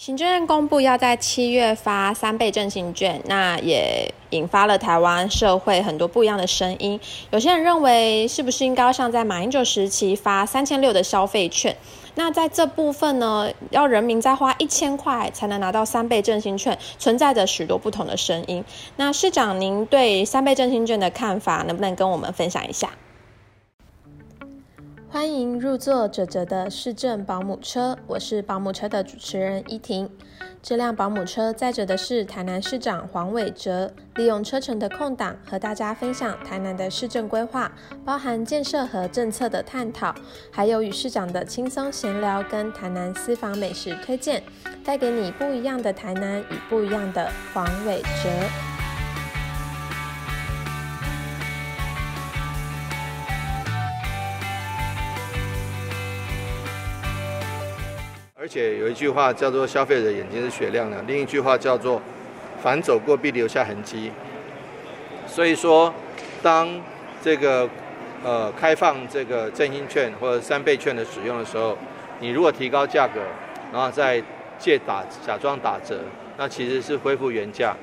行政院公布要在七月发三倍振兴券，那也引发了台湾社会很多不一样的声音。有些人认为，是不是应该像在马英九时期发三千六的消费券？那在这部分呢，要人民再花一千块才能拿到三倍振兴券，存在着许多不同的声音。那市长，您对三倍振兴券的看法，能不能跟我们分享一下？欢迎入座哲哲的市政保姆车，我是保姆车的主持人依婷。这辆保姆车载着的是台南市长黄伟哲，利用车程的空档和大家分享台南的市政规划，包含建设和政策的探讨，还有与市长的轻松闲聊跟台南私房美食推荐，带给你不一样的台南与不一样的黄伟哲。且有一句话叫做“消费者眼睛是雪亮的”，另一句话叫做“凡走过必留下痕迹”。所以说，当这个呃开放这个振兴券或者三倍券的使用的时候，你如果提高价格，然后再借打假装打折，那其实是恢复原价。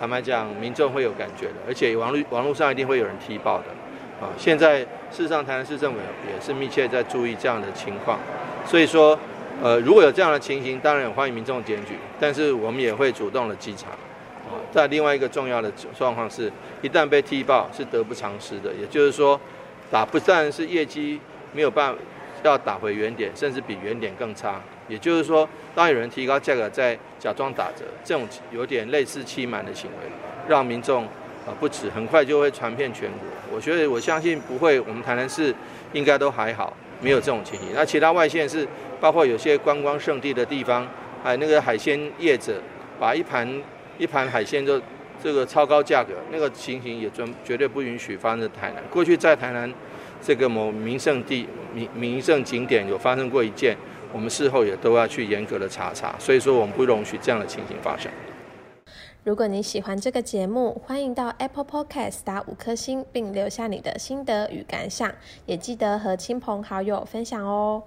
坦白讲，民众会有感觉的，而且网络网络上一定会有人踢爆的。啊，现在事实上台南市政府也是密切在注意这样的情况，所以说。呃，如果有这样的情形，当然欢迎民众检举，但是我们也会主动的稽查。啊，在另外一个重要的状况是，一旦被踢爆，是得不偿失的。也就是说，打不但是业绩没有办法要打回原点，甚至比原点更差。也就是说，当有人提高价格再假装打折，这种有点类似欺瞒的行为，让民众啊不止很快就会传遍全国。我觉得我相信不会，我们台南市应该都还好。没有这种情形。那其他外县是包括有些观光胜地的地方，还有那个海鲜业者把一盘一盘海鲜就这个超高价格，那个情形也绝绝对不允许发生在台南。过去在台南这个某名胜地、名名胜景点有发生过一件，我们事后也都要去严格的查查。所以说，我们不容许这样的情形发生。如果你喜欢这个节目，欢迎到 Apple Podcast 打五颗星，并留下你的心得与感想，也记得和亲朋好友分享哦。